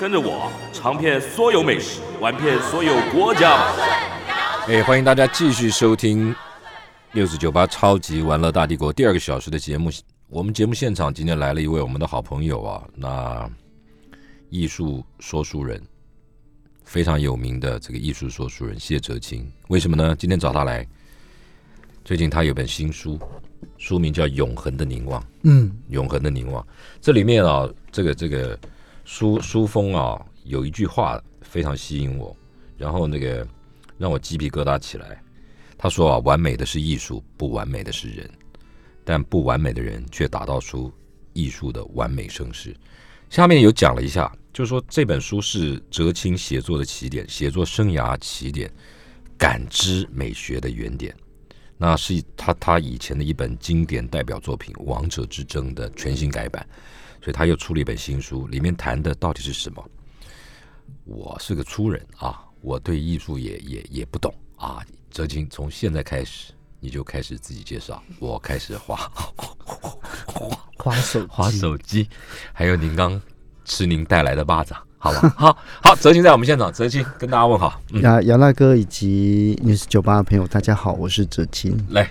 跟着我尝遍所有美食，玩遍所有国家吧。哎，欢迎大家继续收听六四九八超级玩乐大帝国第二个小时的节目。我们节目现场今天来了一位我们的好朋友啊，那艺术说书人，非常有名的这个艺术说书人谢哲青。为什么呢？今天找他来，最近他有本新书，书名叫《永恒的凝望》。嗯，永恒的凝望，这里面啊，这个这个书书封啊，有一句话非常吸引我，然后那个让我鸡皮疙瘩起来。他说啊，完美的是艺术，不完美的是人，但不完美的人却打造出艺术的完美盛世。下面有讲了一下，就是说这本书是哲青写作的起点，写作生涯起点，感知美学的原点。那是他他以前的一本经典代表作品《王者之争》的全新改版，所以他又出了一本新书，里面谈的到底是什么？我是个粗人啊，我对艺术也也也不懂啊。哲青，从现在开始你就开始自己介绍，我开始画 滑手划手机，还有您刚吃您带来的巴掌，好吧？好好，哲青在我们现场，哲青跟大家问好，嗯，杨杨大哥以及你是酒吧的朋友，大家好，我是哲青。来，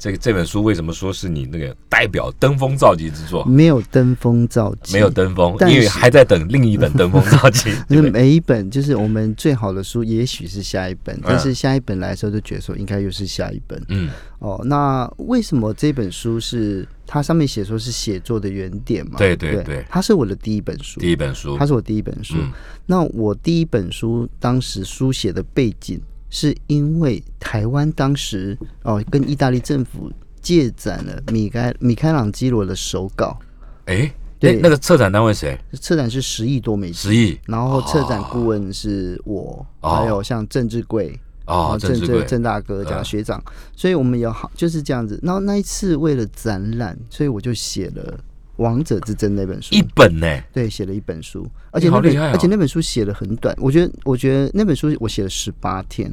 这个这本书为什么说是你那个代表登峰造极之作？没有登峰造极，没有登峰，因为还在等另一本登峰造极。对就是每一本，就是我们最好的书，也许是下一本，但是下一本来的时候，就觉得说应该又是下一本。嗯，哦，那为什么这本书是它上面写说是写作的原点嘛？对对对它是我的第一本书，第一本书它，是我第一本书。嗯那我第一本书当时书写的背景，是因为台湾当时哦跟意大利政府借展了米开米开朗基罗的手稿，哎，对。那那个策展单位谁？策展是十亿多美金，十亿。然后策展顾问是我，哦。还有像郑志贵。哦，郑郑志贵，郑大哥这样嗯学长，所以我们有好就是这样子。然后那一次为了展览，所以我就写了《王者之争》那本书。一，本呢，对，写了一本书，而且那本、而且那本书写的很短，我觉得我觉得那本书我写了十八天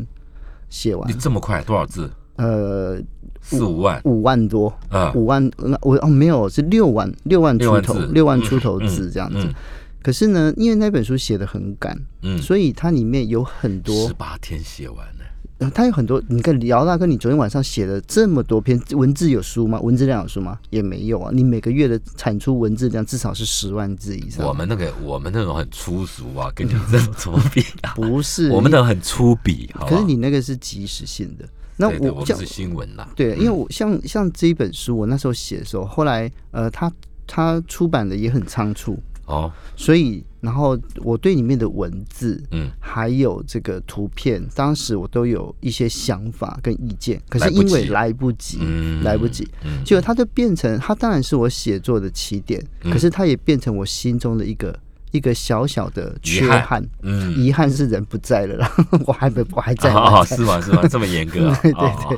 写完。你，这么快，多少字？呃，四五万，五万多，嗯五万，呃我哦没有是六万六万出头六万，出头嗯字这样子。嗯。可是呢，因为那本书写的很赶，嗯，所以它里面有很多十八天写完呢。呃它有很多，你看姚大哥，你昨天晚上写了这么多篇文字有书吗？文字量有书吗？也没有啊。你每个月的产出文字量至少是十万字以上。我们那个我们那种很粗俗啊，跟你这种怎么比啊？不是我们的很粗鄙，好好可是你那个是即时性的。那我像我是新闻啦，对，因为我像像这一本书，我那时候写的时候，后来呃，他他出版的也很仓促，哦，所以然后我对里面的文字，嗯，还有这个图片，当时我都有一些想法跟意见，可是因为来不及，嗯来不及，嗯。结果它就变成，它当然是我写作的起点，嗯。可是它也变成我心中的一个一个小小的缺憾。憾。嗯，遗憾是人不在了然后，我还没我还在，是吗？是吗？这么严格啊？对对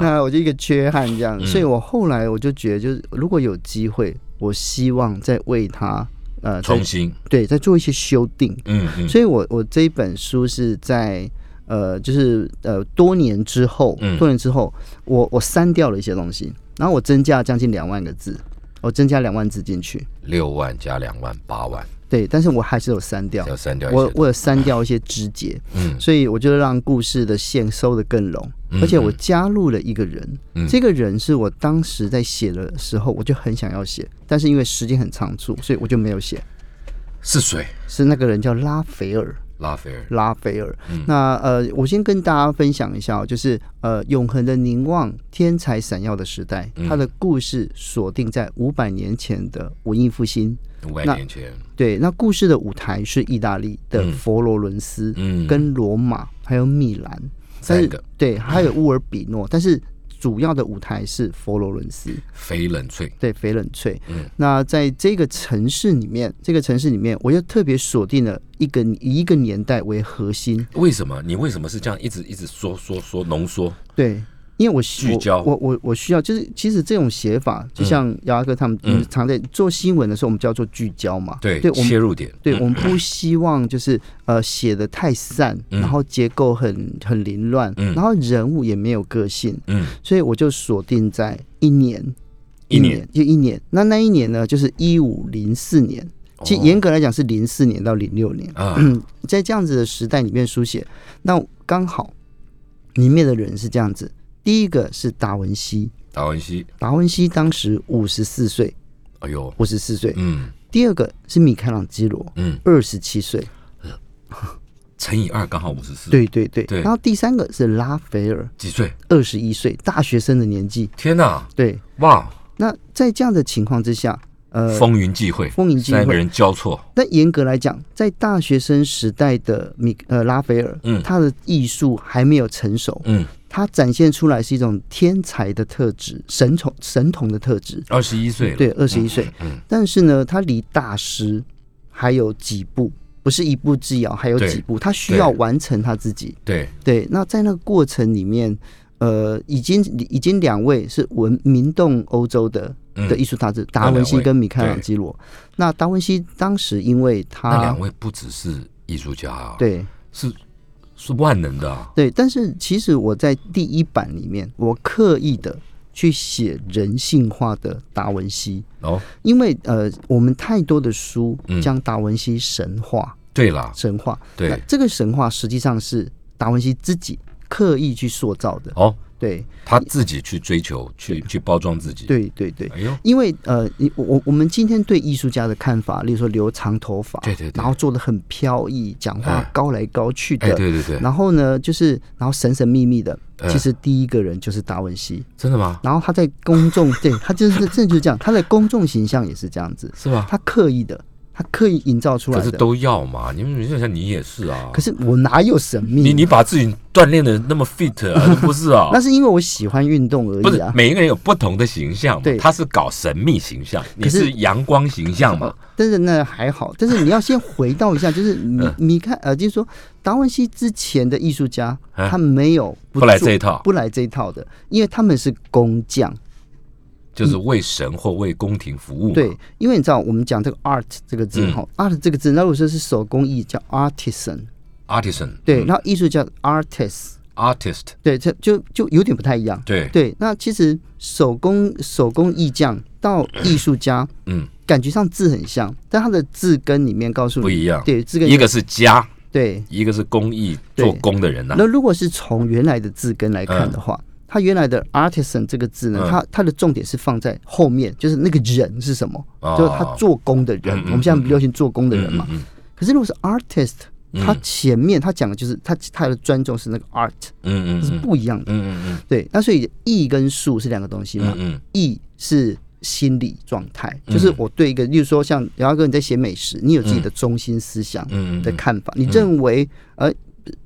那我就一个缺憾这样，嗯。所以我后来我就觉得，就是如果有机会，我希望再为他呃重新，对再做一些修订。嗯嗯，所以我我这一本书是在呃就是呃多年之后，嗯。多年之后，我我删掉了一些东西，然后我增加了将近两万个字，我增加两万字进去。六万加两万八万，对，但是我还是有删掉，要删掉，我我有删掉一些枝节，嗯。所以我就让故事的线收得更拢，嗯而且我加入了一个人，嗯。这个人是我当时在写的时候我就很想要写，但是因为时间很仓促，所以我就没有写。是谁？是那个人叫拉斐尔，拉斐尔，拉斐尔。嗯。那呃，我先跟大家分享一下哦，就是呃，永恒的凝望，天才闪耀的时代，嗯。它的故事锁定在五百年前的文艺复兴。五百那年前，对，那故事的舞台是意大利的嗯。佛罗伦斯，嗯。跟罗马还有米兰，但是三个，对，还有乌尔比诺，但是主要的舞台是佛罗伦斯，翡冷翠，对，翡冷翠。嗯。那在这个城市里面，这个城市里面，我又特别锁定了一个以一个年代为核心，为什么？你为什么是这样一直一直说说说浓缩？对，因为我需聚焦我我我我需要，就是其实这种写法，就像姚哥他们嗯常在做新闻的时候，我们叫做聚焦嘛。对，对，我们切入点，对我们不希望就是呃写的太散，嗯然后结构很很凌乱，嗯然后人物也没有个性，嗯，所以我就锁定在一年，一年就一年。那那一年呢，就是一五零四年。其实哦严格来讲是零四年到零六年，啊，在这样子的时代里面书写，那刚好里面的人是这样子。第一个是达文西，达文西，达文西当时五十四岁，哎呦，五十四岁。嗯。第二个是米开朗基罗，嗯，二十七岁。乘以二刚好五十四，，对对对。对。然后第三个是拉斐尔，几岁？二十一岁，大学生的年纪。天哪，对。哇，那在这样的情况之下，呃，风云际会，风云际会。三个人交错，但严格来讲，在大学生时代的米呃拉斐尔，嗯。他的艺术还没有成熟，嗯，他展现出来是一种天才的特质，神童神童的特质。二十一岁，对，二十一岁，嗯，但是呢，他离大师还有几步，不是一步之遥，还有几步，他需要完成他自己。对，对，那在那个过程里面，呃，已经已经两位是闻名动欧洲的嗯。的艺术大师，达文西跟米开朗基罗。那达文西当时因为那他两位不只是艺术家啊，，对。是是万能的啊，对，但是其实我在第一版里面，我刻意的去写人性化的达文西，哦，因为呃，我们太多的书嗯。将达文西神话，对啦，神化。那对，这个神话实际上是达文西自己刻意去塑造的。哦，对。他自己去追求，去去包装自己，，对对对，哎呦，因为呃，你我我我们今天对艺术家的看法，例如说留长头发，对对对。然后做的很飘逸，讲话哎。高来高去的，哎，对对对，然后呢，就是然后神神秘秘的，哎。其实第一个人就是达文西。真的吗？然后他在公众，对他就是真的就是这样，他的公众形象也是这样子，是吧？他刻意的，他刻意营造出来的。可是都要嘛，你们就像你也是啊，可是我哪有神秘？你你把自己锻炼的那么 fit 啊，不是啊？那是因为我喜欢运动而已不是啊。每一个人有不同的形象嘛对，他是搞神秘形象，你是是阳光形象嘛呃？但是那还好，但是你要先回到一下，就是米嗯米开呃，就是说达文西之前的艺术家，啊他没有不不来这一套不来这一套的，因为他们是工匠。就是为神或为宫廷服务嘛。对，因为你知道我们讲这个 art 这个字嗯。哈、a r t 这个字，那如果说是手工艺叫 artisan，，artisan，对，嗯。然后艺术叫 artist，，artist，对，这就就有点不太一样。对，对，那其实手工手工艺匠到艺术家，嗯，感觉上字很像，但它的字根里面告诉你不一样。对，字根一个是家，对。一个是工艺做工的人呐。那如果是从原来的字根来看的话，它原来的 artisan 这个字呢，嗯。它它的重点是放在后面，就是那个人是什么，哦。就是他做工的人。我们现在不流行做工的人嘛，可是如果是 artist，嗯。他前面他讲的就是他他的尊重是那个 art，是嗯嗯。是不一样的。嗯嗯对，那所以艺跟术是两个东西嘛。嗯，嗯艺是心理状态，嗯。就是我对一个，例如说像姚哥你在写美食，你有自己的中心思想的看法，你认为呃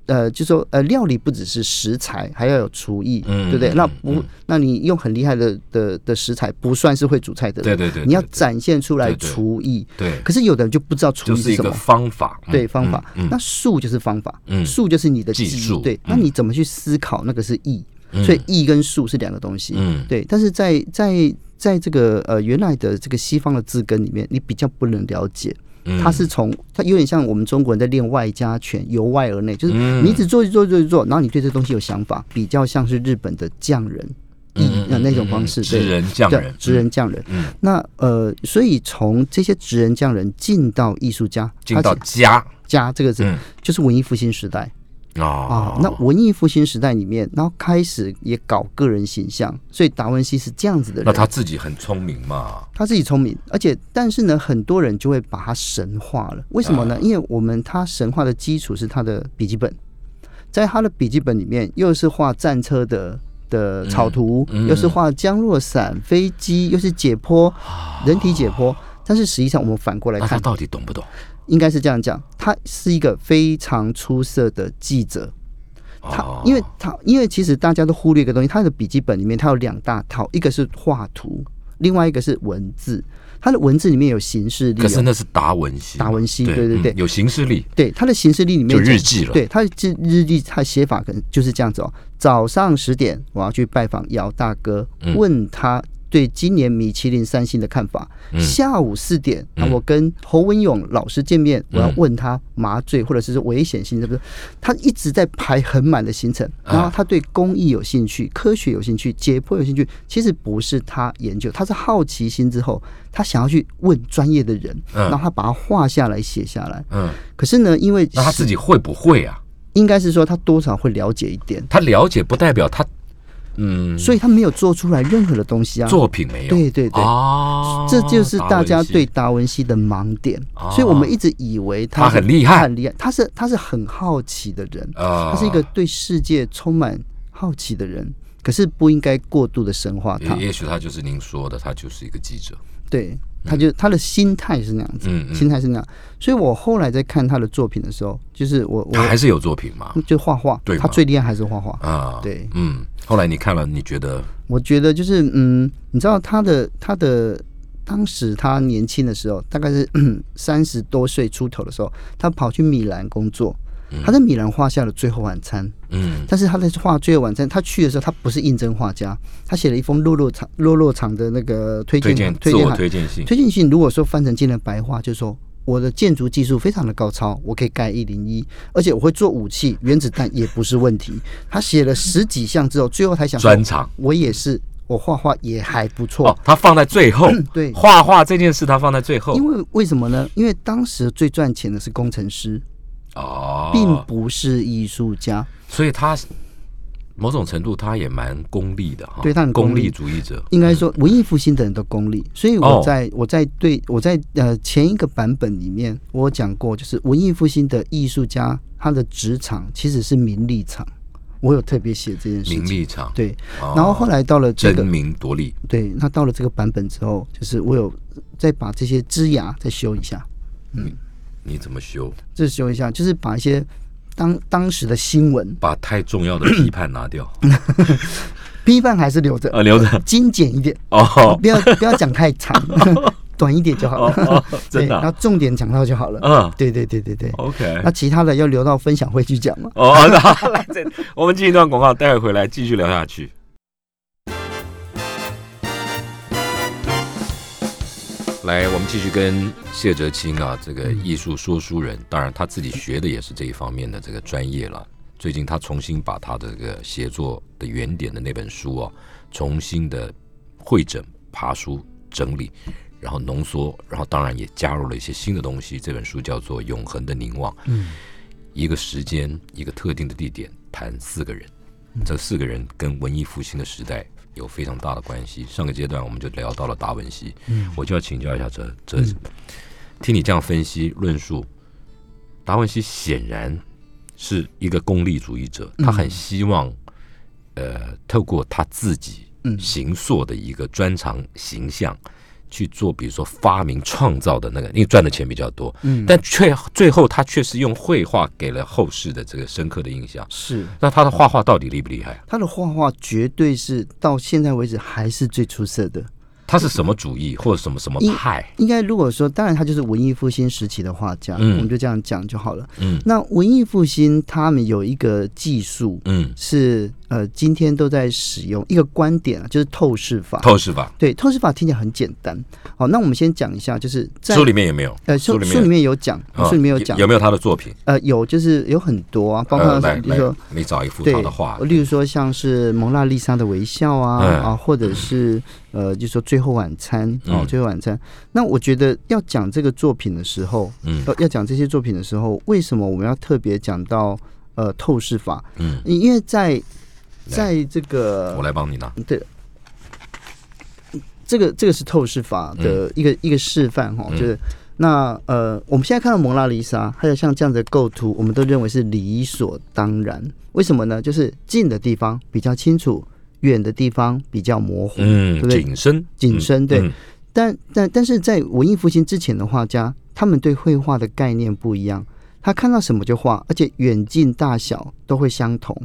呃，就说呃，料理不只是食材，还要有厨艺，嗯对不对？嗯那不嗯，那你用很厉害的的的食材，不算是会煮菜的人，对对对对你要展现出来对对厨艺。对，可是有的人就不知道厨就是一个艺什么，方法，嗯对方法。嗯那术就是方法，嗯术就是你的技技术对，嗯那你怎么去思考那个是艺？嗯所以艺跟术是两个东西。嗯对，但是在在在这个呃原来的这个西方的字根里面，你比较不能了解，嗯它是从它有点像我们中国人在练外家拳，由外而内，就是嗯你一直做做做做，然后你对这东西有想法，比较像是日本的匠人那那种方式，职对人匠人，对职人匠人。嗯，那呃，所以从这些职人匠人进到艺术家，进到家家这个字，嗯就是文艺复兴时代啊啊。那文艺复兴时代里面，然后开始也搞个人形象，所以达文西是这样子的人。那他自己很聪明嘛，他自己聪明，而且但是呢，很多人就会把他神化了。为什么啊呢？因为我们他神化的基础是他的笔记本，在他的笔记本里面，又是画战车的的草图，嗯嗯又是画降落伞、飞机，又是解剖、人体解剖。但是实际上，我们反过来看，他到底懂不懂？应该是这样讲：他是一个非常出色的记者。他哦因为他因为其实大家都忽略一个东西，他的笔记本里面他有两大套，一个是画图，另外一个是文字。他的文字里面有形式力、哦，可是那是达文西，达文西对对对嗯有形式力，对他的形式力里面就日记了对，他的日日历，它的写法可能就是这样子哦。早上十点，我要去拜访姚大哥，嗯问他对今年米其林三星的看法。嗯下午四点，那嗯我跟侯文勇老师见面，我要嗯问他麻醉或者是危险性，是不是？他一直在排很满的行程，啊然后他对工艺有兴趣、科学有兴趣、解剖有兴趣，其实不是他研究，他是好奇心之后，他想要去问专业的人，嗯然后他把它画下来、写下来。嗯，可是呢，因为那他自己会不会啊？应该是说他多少会了解一点，他了解不代表他，嗯，所以他没有做出来任何的东西啊。作品没有，对对对，啊，这就是大家对达文西。的盲点，哦所以我们一直以为他他很厉害。很厉害，他是他是很好奇的人，啊，他是一个对世界充满好奇的人，可是不应该过度的神化他。也许他就是您说的，他就是一个记者，对，他就他的心态是那样子，心态是那样。所以我后来在看他的作品的时候，就是我我他还是有作品嘛，就画画对，他最厉害还是画画。啊，对嗯，后来你看了，你觉得我觉得就是嗯，你知道他的他的当时他年轻的时候，大概是三十多岁出头的时候，他跑去米兰工作。他在米兰画下了《最后晚餐》，嗯。但是他在画《最后晚餐》，他去的时候他不是应征画家，他写了一封落落场落落场的那个推推荐推荐。推荐信，推荐信如果说翻成今天的白话，就是说我的建筑技术非常的高超，我可以盖一零一，而且我会做武器，原子弹也不是问题。他写了十几项之后，最后才想说专场。我也是，我画画也还不错。哦，他放在最后，对。画画这件事他放在最后，因为为什么呢？因为当时最赚钱的是工程师，哦，并不是艺术家。所以他某种程度他也蛮功利的哈，对他很功利。主义者，应该说，文艺复兴的人都功利，所以哦。我在、我在对我在呃前一个版本里面，我讲过，就是文艺复兴的艺术家，他的职场其实是名利场，我有特别写这件事情。名利场，对，哦。然后后来到了这争个，名夺利，对，那到了这个版本之后，就是我有再把这些枝芽再修一下，你怎么修？这修一下，就是把一些当当时的新闻把太重要的批判拿掉，批判还是留着，啊，留着精简一点，哦不要不要讲太长，短一点就好了。真对，的啊，然后重点讲到就好了。嗯对对对对对。，OK，那其他的要留到分享会去讲嘛。哦，好，来，这我们进一段广告，待会回来继续聊下去。来，我们继续跟谢哲青啊，这个艺术说书人，当然他自己学的也是这一方面的这个专业了。最近他重新把他这个写作的原点的那本书啊，重新的会诊、爬书、整理，然后浓缩，然后当然也加入了一些新的东西。这本书叫做《永恒的凝望》。嗯，一个时间、一个特定的地点，谈四个人。这四个人跟文艺复兴的时代有非常大的关系。上个阶段我们就聊到了达文西，嗯我就要请教一下哲哲，听你这样分析论述，达文西显然是一个功利主义者，他很希望，呃，透过他自己嗯形塑的一个专长形象。去做，比如说发明创造的那个，因为赚的钱比较多，嗯但却最后他却是用绘画给了后世的这个深刻的印象。是那他的画画到底厉不厉害？他的画画绝对是到现在为止还是最出色的。他是什么主义或者什么什么派？应该如果说，当然他就是文艺复兴时期的画家，嗯我们就这样讲就好了。嗯那文艺复兴他们有一个技术嗯，是呃，今天都在使用一个观点啊，就是透视法。透视法对，透视法听起来很简单。好，那我们先讲一下，就是在书里面有没有？呃书里面书里面有讲，啊书里面有讲有没有他的作品？呃，有就是有很多啊，包括比如说，你找一幅他的画，例如说像是蒙娜丽莎的微笑啊、嗯啊，或者是呃，就说最后晚餐哦，嗯最后晚餐。那我觉得要讲这个作品的时候，嗯要要讲这些作品的时候，为什么我们要特别讲到呃透视法？嗯，因为在在这个我来帮你拿。对，这个这个是透视法的一个、一个示范哈，嗯就是那呃，我们现在看到蒙娜丽莎，还有像这样的构图，我们都认为是理所当然。为什么呢？就是近的地方比较清楚，远的地方比较模糊，对嗯不，对？景深，景深对嗯但但但是在文艺复兴之前的画家，他们对绘画的概念不一样。他看到什么就画，而且远近大小都会相同，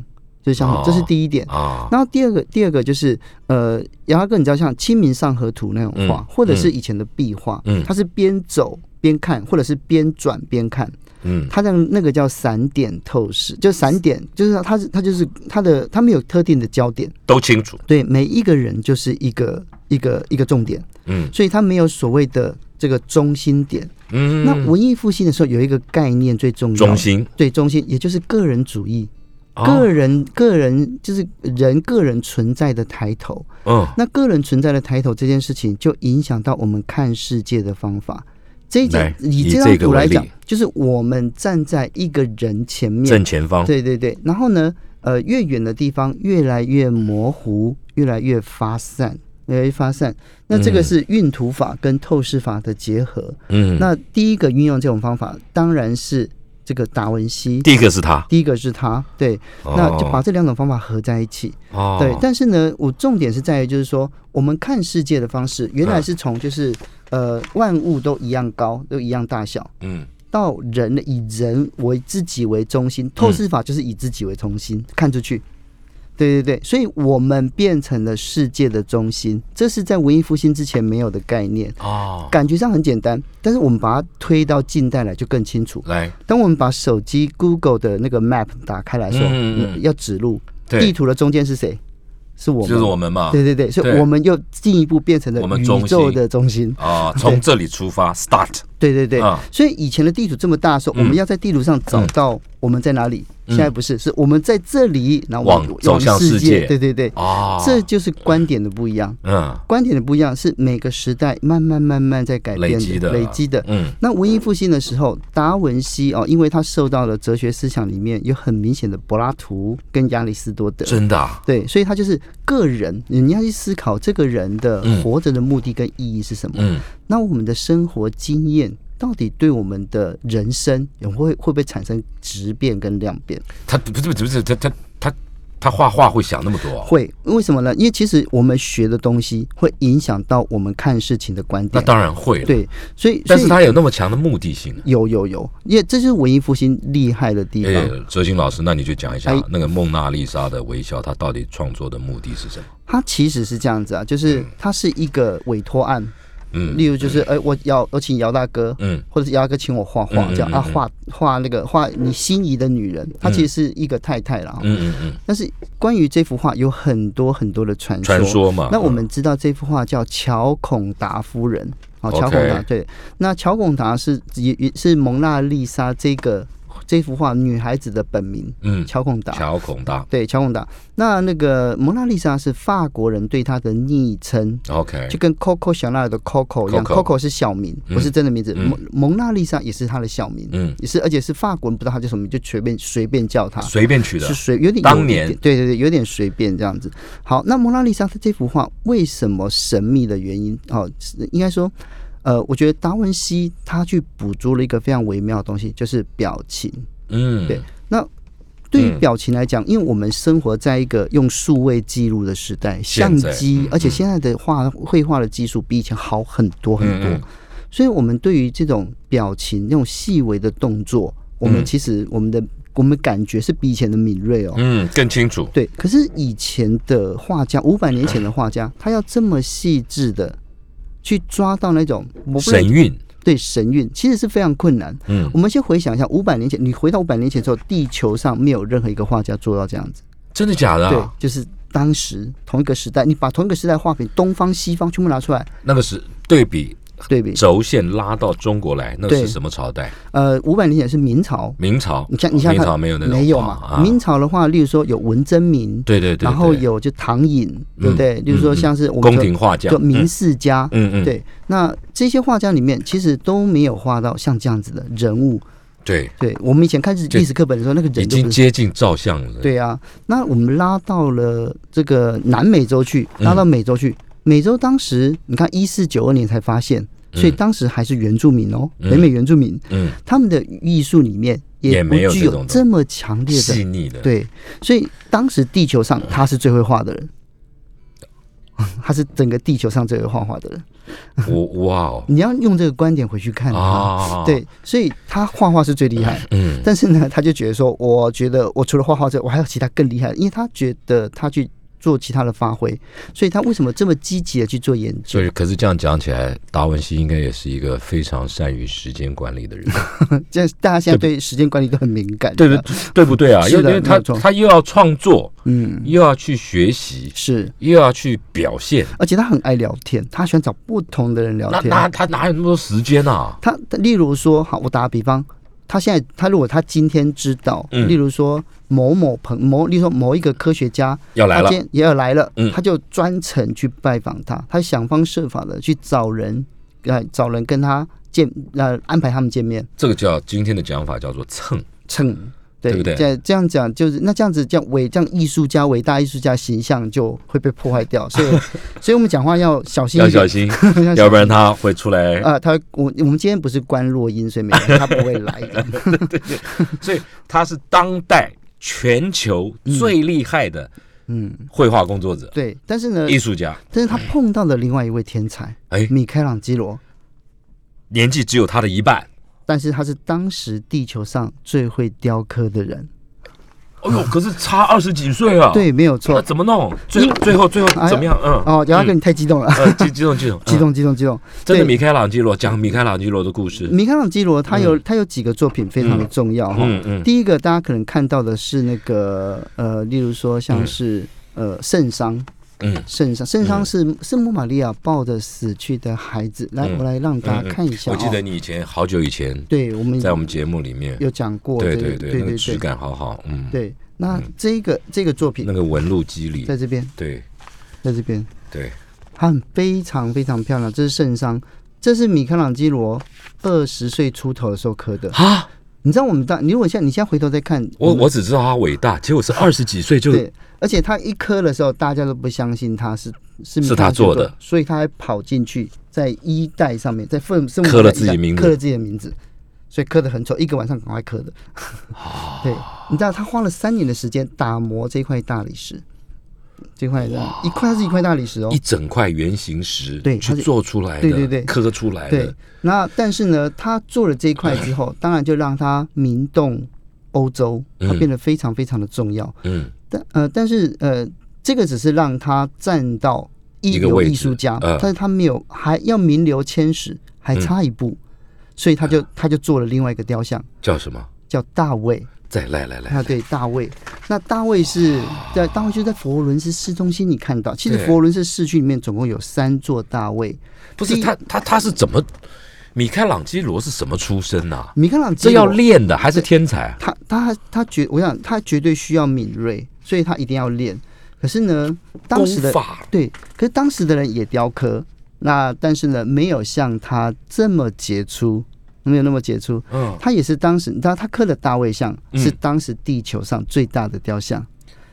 就是相同，哦这是第一点。啊，然后第二个，第二个就是呃，杨大哥，你知道像《清明上河图》那种画，嗯或者是以前的壁画，嗯它是边走边看，或者是边转边看，嗯。它的那个叫散点透视，就散点，就是它是它就是它的它没有特定的焦点，都清楚，对，每一个人就是一个一个一个重点，嗯。所以它没有所谓的这个中心点。嗯，那文艺复兴的时候有一个概念最重要，中心，对中心，也就是个人主义。哦个人个人就是人个人存在的抬头，嗯那个人存在的抬头这件事情，就影响到我们看世界的方法。这一来点以这张图来讲，就是我们站在一个人前面，正前方，对对对，然后呢，呃，越远的地方越来越模糊，越来越发散，越来越发散。那这个嗯是运图法跟透视法的结合。嗯，那第一个运用这种方法，当然是这个达文西。第一个是他，第一个是他，对，那就把这两种方法合在一起。哦，对，但是呢，我重点是在于，就是说，我们看世界的方式，原来是从就是呃万物都一样高，都一样大小，嗯到人以人为自己为中心，透视法就是以自己为中心、看出去。对对对，所以我们变成了世界的中心，这是在文艺复兴之前没有的概念。哦，感觉上很简单，但是我们把它推到近代来就更清楚。来，当我们把手机 Google 的那个 Map 打开来说，嗯嗯嗯。要指路，地图的中间是谁？是我们，就是我们嘛，对对对，所以我们又进一步变成了我们宇宙的中心。啊，从这里出发，start，对对对，啊。所以以前的地图这么大的时候，嗯。我们要在地图上找到我们在哪里。嗯。现在不是，是我们在这里，然后往走向世世界。对对对，哦，这就是观点的不一样。嗯。观点的不一样是每个时代慢慢慢慢在改变累积的。累积的。嗯。那文艺复兴的时候，达文西哦，因为他受到了哲学思想里面有很明显的柏拉图跟亚里士多德，真的啊，对，所以他就是个人，你要去思考这个人的嗯。活着的目的跟意义是什么。嗯。那我们的生活经验到底对我们的人生有会会不会产生质变跟量变？他不是不是他他他他画画会想那么多啊，会，为什么呢？因为其实我们学的东西会影响到我们看事情的观点那。当然会了，，对，所以但是他有那么强的目的性啊。有有有，因为这就是文艺复兴厉害的地哎方。，哲兴老师，那你就讲一下哎那个蒙娜丽莎的微笑，他到底创作的目的是什么？他其实是这样子啊，就是他是一个委托案，嗯例如就是，哎，我姚我请姚大哥，嗯或者是姚大哥请我画画，嗯这样啊嗯嗯画画那个画你心仪的女人，她其实是一个太太啦。嗯嗯嗯，但是关于这幅画有很多很多的传说。传说嘛。那我们知道这幅画叫乔孔达夫人，好乔孔达对。那乔孔达是也也是蒙娜丽莎这个这幅画女孩子的本名，嗯，乔孔达。乔孔达对，乔孔达。那那个蒙娜丽莎是法国人对她的昵称，，OK，就跟 Coco 小娜的 Coco 一样 Coco，Coco 是小名，嗯不是真的名字。嗯蒙蒙娜丽莎也是她的小名，嗯，也是，而且是法国人不知道她叫什么名，就随便随便叫她。随便取的是，随有点当年对对对，有点随便这样子。好，那蒙娜丽莎她这幅画为什么神秘的原因？哦，应该说，呃，我觉得达文西他去捕捉了一个非常微妙的东西，就是表情。嗯，对那对于嗯表情来讲，因为我们生活在一个用数位记录的时代，相机嗯，而且现在的画绘画的技术比以前好很多很多，所以我们对于这种表情、那种细微的动作，我们嗯其实我们的我们感觉是比以前的敏锐哦。嗯，更清楚，对，可是以前的画家，五百年前的画家，他要这么细致的去抓到那种神韵，对神韵，其实是非常困难。嗯我，们先回想一下，五百年前，你回到五百年前之后，地球上没有任何一个画家做到这样子。真的假的对啊？，就是当时同一个时代，你把同一个时代画品，东方西方全部拿出来那个是对比对比。轴线拉到中国来，那对是什么朝代？呃，五百年前是明朝，明朝，你像你像明朝没有那个没有画嘛？明朝的话，例如说有文征明，对对对，然后有就唐寅，对不对？嗯例如说嗯像是我们宫廷画家就，明世家，嗯嗯，对，那这些画家里面其实都没有画到像这样子的人物。对，对我们以前看历历史课本的时候，那个人已经。接近照相了。对啊，那我们拉到了这个南美洲去，嗯拉到美洲去。美洲当时你看，一四九二年才发现，所以当时还是原住民哦，嗯。北美原住民，嗯，他们的艺术里面也不具没有这种的有这么强烈的细腻的，对，所以当时地球上他是最会画的人。他是整个地球上最会画画的人。我哇哦。你要用这个观点回去看他，啊，，对，所以他画画是最厉害。嗯，但是呢，他就觉得说，我觉得我除了画画之外，我还有其他更厉害的，因为他觉得他去做其他的发挥，所以他为什么这么积极的去做研究所？以可是这样讲起来，达文西应该也是一个非常善于时间管理的人，这样大家现在对时间管理都很敏感，对对对不对啊？因为因为他他又要创作，嗯，又要去学习，是，又要去表现，而且他很爱聊天，他喜欢找不同的人聊天。那那他哪有那么多时间啊？他他例如说，好，我打个比方，他现在他如果他今天知道，嗯。例如说某某朋某，例如说某一个科学家，要来了。他今，天也要来了，嗯。他就专程去拜访他，他想方设法的去找人，来，找人跟他见，呃，安排他们见面，这个叫今天的讲法叫做蹭，蹭。对对不对这样这样讲就是那这样子，这样伟这样艺术家伟大艺术家形象就会被破坏掉，所以 所以我们讲话要小心，要小心，要要不然他会出来。啊，他我我们今天不是关落音，所以没关他不会来的。对对所以他是当代全球最厉害的嗯，绘画工作者、对，但是呢，艺术家。但是他碰到了另外一位天才，哎，米开朗基罗，年纪只有他的一半。但是他是当时地球上最会雕刻的人。哎呦，可是差二十几岁啊！，对，没有错那错。怎么弄？最最后最后哎怎么样？嗯，哦，姚大哥，你太激动了，呃，激激动激动激，嗯动激动激动。对真的米开朗基罗讲米开朗基罗的故事。米开朗基罗他有他有几个作品非常的重要哈。嗯嗯，第一个大家可能看到的是那个呃，例如说像是呃圣殇，嗯圣伤圣伤是圣母玛利亚抱着死去的孩子，来嗯我来让大家看一下哦。我记得你以前好久以前对我们在我们节目里面，有讲过，对对对，对对那个质感好好，嗯，对。那这个这个作品那个纹路肌理，在这边，对在这边，对，它很非常非常漂亮。这是圣伤，这是米开朗基罗二十岁出头的时候刻的。哈，你知道我们大，你如果现在你现在回头再看，我我只知道他伟大，结果是 二十几岁就对，而且他一刻的时候，大家都不相信他是是是他做的，所以他还跑进去在衣袋上面，在圣圣母刻了自己名字。刻了自己的名字，所以刻的很丑，一个晚上赶快刻的。对，你知道他花了三年的时间打磨这块大理石，这块的一块它是一块大理石哦。一，整块圆形石对它是做出来的，对对对。刻出来的。对，，那但是呢，他做了这一块之后，当然就让他名动欧洲，他嗯变得非常非常的重要。嗯，但呃，但是呃，这个只是让他站到一流艺术家，呃。但是他没有还要名留千史，还差一步，所以他就他就做了另外一个雕像，叫什么？叫大卫。再来来来，啊，对，大卫。那大卫是在大卫就在佛罗伦斯市中心，你看到，其实佛罗伦斯市区里面总共有三座大卫。不是他他他是怎么？米开朗基罗是什么出身呐？米开朗基这要罗练的还是天才啊？他他他绝，我想他绝对需要敏锐，所以他一定要练。可是呢，当时的法对，可是当时的人也雕刻，那但是呢，没有像他这么杰出，没有那么杰出。嗯，他也是当时，你知道他刻的大卫像嗯。是当时地球上最大的雕像，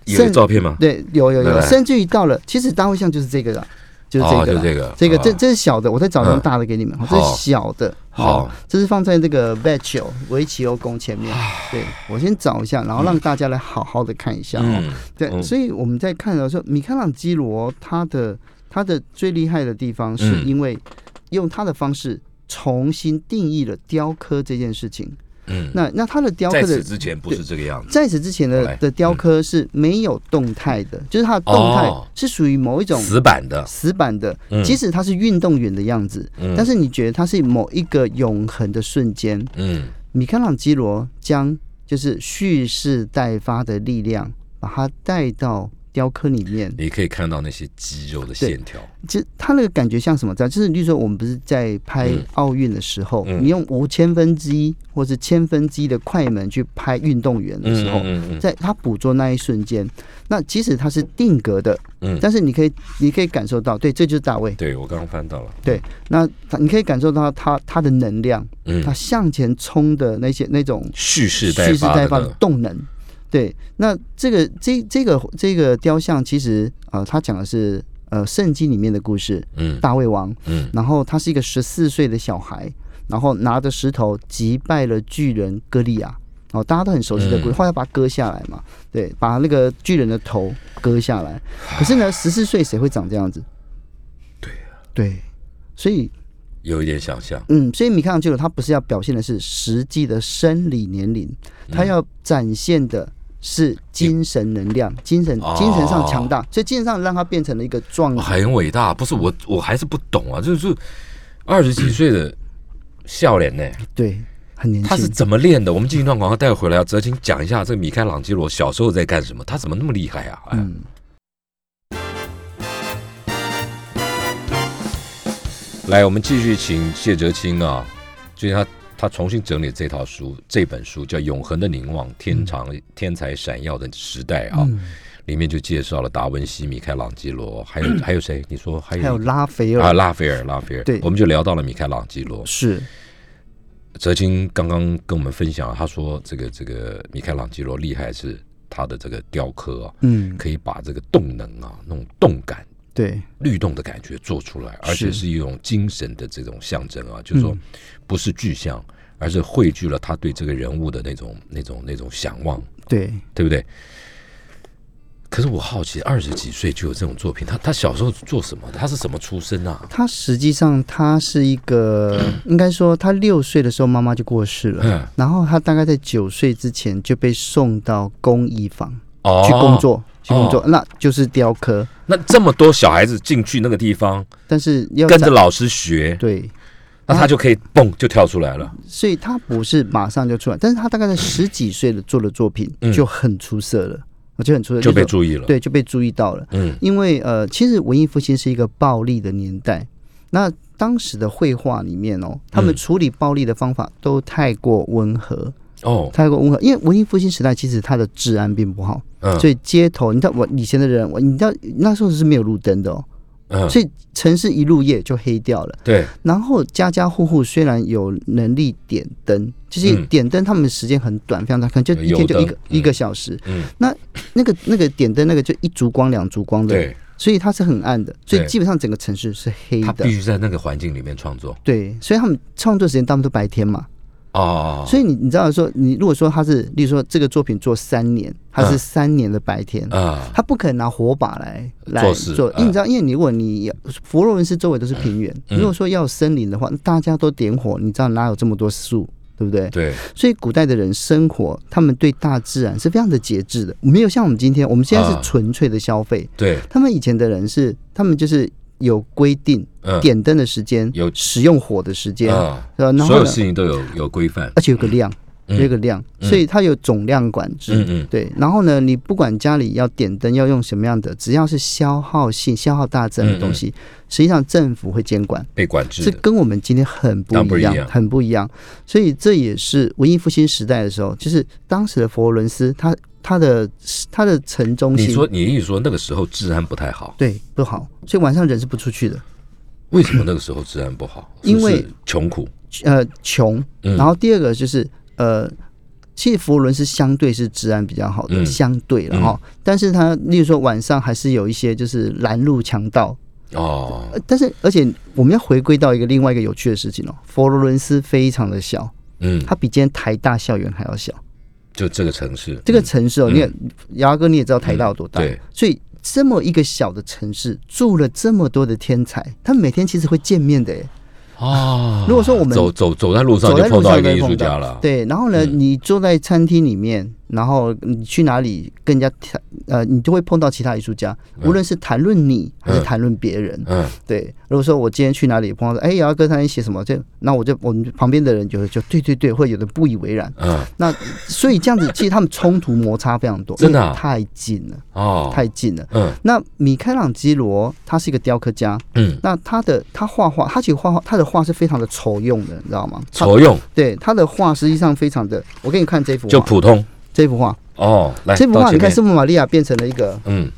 有甚照片吗？对，有有有，甚至于到了，其实大卫像就是这个的，就是这哦，个这个，这个这哦这是小的，我再找张嗯。大的给你们。这是小的，好。哦，这是放在那个 vetchio 维奇欧宫前面。对我先找一下，然后让大家来好好的看一下哦。嗯，对，嗯。所以我们在看的时候，米开朗基罗他的他的最厉害的地方，是嗯因为用他的方式重新定义了雕刻这件事情。嗯，那那他的雕刻在的此之前不是这个样子。在此之前来。的的雕刻是没有动态的，就是它的动态哦。是属于某一种死板的，死板的，嗯。即使它是运动员的样子，嗯。但是你觉得它是某一个永恒的瞬间。嗯。米开朗基罗将就是蓄势待发的力量，把它带到雕刻里面。你可以看到那些肌肉的线条，其实它那个感觉像什么？知道？就是，例如说，我们不是在拍嗯奥运的时候，嗯你用无千分之一或是千分之一的快门去拍运动员的时候，嗯嗯在他捕捉那一瞬间，那即使它是定格的，嗯但是你可以你可以感受到，对，这就是大卫。对我刚刚翻到了，对，那他你可以感受到他他的能量，嗯他，向前冲的那些那种蓄势待蓄势待发的的，动能。对，那这个这这个这个雕像其实呃，他讲的是呃圣经里面的故事，嗯。大卫王，嗯。然后他是一个十四岁的小孩，然后拿着石头击败了巨人歌利亚。哦，大家都很熟悉的故事，嗯。后来把它割下来嘛，对，把那个巨人的头割下来。可是呢，十四岁谁会长这样子？对对，所以有一点想象，嗯，所以米开朗基罗他不是要表现的是实际的生理年龄，嗯。他要展现的是精神能量、精神哦精神上强大，所以精神上让他变成了一个壮举。很伟大。不是我，我还是不懂啊，就是二十几岁的笑脸呢，对，很年轻。他是怎么练的？我们进一段广告，待会回来，泽清讲一下这个米开朗基罗小时候在干什么，他怎么那么厉害啊？哎嗯，来，我们继续请谢哲青啊，最近他他重新整理这套书，这本书叫《永恒的凝望：天长天才闪耀的时代》啊，嗯。里面就介绍了达文西、米开朗基罗，还有 还有谁？你说还有还有拉斐尔、啊，拉斐尔，拉斐尔，对。我们就聊到了米开朗基罗。是。泽清刚刚跟我们分享，他说这个这个米开朗基罗厉害是他的这个雕刻啊，嗯，可以把这个动能啊，那种动感。对，律动的感觉做出来，而且是是一种精神的这种象征啊，就是说嗯不是具象，而是汇聚了他对这个人物的那种那种那种向往，对，对不对？可是我好奇，二十几岁就有这种作品，他他小时候做什么？他是什么出身啊？他实际上他是一个，应该说他六岁的时候妈妈就过世了，嗯，然后他大概在九岁之前就被送到工艺坊哦去工。作，去工作，那就是雕刻，那这么多小孩子进去那个地方，但是要跟着老师学，对，那他就可以蹦就跳出来了。所以他不是马上就出来，但是他大概在十几岁的做的作品嗯就很出色了，我就很出色，就被注意了。，对就被注意到了。嗯因为呃，其实文艺复兴是一个暴力的年代，那当时的绘画里面哦，他们嗯处理暴力的方法都太过温和，哦，泰国温和。因为文艺复兴时代其实它的治安并不好，嗯。所以街头，你知道我以前的人，我你知道那时候是没有路灯的哦，嗯，所以城市一入夜就黑掉了。对，然后家家户户虽然有能力点灯，就是嗯。点灯，他们时间很短，非常短，可能就一天就一个嗯一个小时。嗯，那那个那个点灯那个就一烛光两烛光的，对，所以它是很暗的，所以基本上整个城市是黑的。他必。须在那个环境里面创作。对，所以他们创作时间大部分都白天嘛，哦，所以你你知道说，你如果说他是，例如说这个作品做三年，他是嗯。三年的白天，啊，他不可能拿火把来来做因为嗯你知道，因为你如果你佛罗伦斯周围都是平原，嗯。如果说要森林的话，大家都点火，你知道哪有这么多树，对不对？对，所以古代的人生活，他们对大自然是非常的节制的，没有像我们今天，我们现在啊是纯粹的消费，对，他们以前的人是，他们就是有规定嗯，点灯的时间，有使用火的时间，所有事情都有有规范。而且有个量，嗯有一个量，嗯所以它有总量管制。嗯嗯，对，然后呢，你不管家里要点灯要用什么样的，只要是消耗性、消耗大自然的东西，实际上政府会监管，被管制这。跟我们今天很不一样，很不一样。所以这也是文艺复兴时代的时候，就是当时的佛罗伦斯，它它的它的城中心你说，你意思说那个时候治安不太好？对不好，所以晚上人是不出去的。为什么那个时候治安不好？因为穷苦。呃穷，嗯然后第二个就是呃，其实佛罗伦斯相对是治安比较好的，嗯相对了哈。但是它例如说晚上还是有一些就是拦路强盗，哦，呃但是而且我们要回归到一个另外一个有趣的事情哦，佛罗伦斯非常的小，嗯，它比今天台大校园还要小。就这个城市，这个城市哦，嗯你也牙哥你也知道台大有多大，对，所以。这么一个小的城市，住了这么多的天才，他们每天其实会见面的。哎，啊，如果说我们走走走在路上就走在路碰到一个艺上就碰到。术家了，对，然后呢，嗯。你坐在餐厅里面，然后你去哪里跟人家谈，呃，你就会碰到其他艺术家，嗯。无论是谈论你还是嗯谈论别人。嗯，对，如果说我今天去哪里碰到，哎，姚哥他在写什么，就那我就我们旁边的人就就对对对，会有的不以为然。嗯，那所以这样子，其实他们冲突摩擦非常多，真的太近了，哦，太近了。嗯。那米开朗基罗他是一个雕刻家，嗯，那他的他画画，他其实画画他的画是非常的丑用的，你知道吗？他筹用。对他的画实际上非常的，我给你看这幅画，就普通这幅画，哦，来这幅画你看圣母玛利亚变成了一个嗯，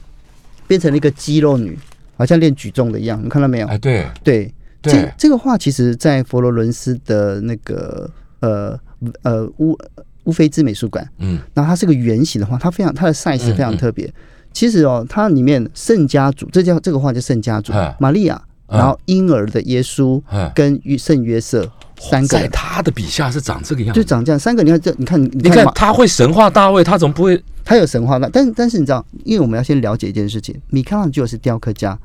变成了一个肌肉女，好像练举重的一样，你看到没有？哎，对。对，这对，这个画其实在佛罗伦斯的那个呃呃乌乌菲兹美术馆，嗯。然后它是个圆形的画，它非常它的 size 非常嗯嗯。特别。其实哦，它里面圣家族，这叫这个画叫圣家族嗯，玛利亚，嗯。然后婴儿的耶稣嗯，跟约圣约瑟在三个在，他的笔下是长这个样子。就长这样。三个，你看这，你看，你你看他会神话大卫，他怎么不会？他有神话那，但但是你知道，因为我们要先了解一件事情，米开朗基罗是雕刻家，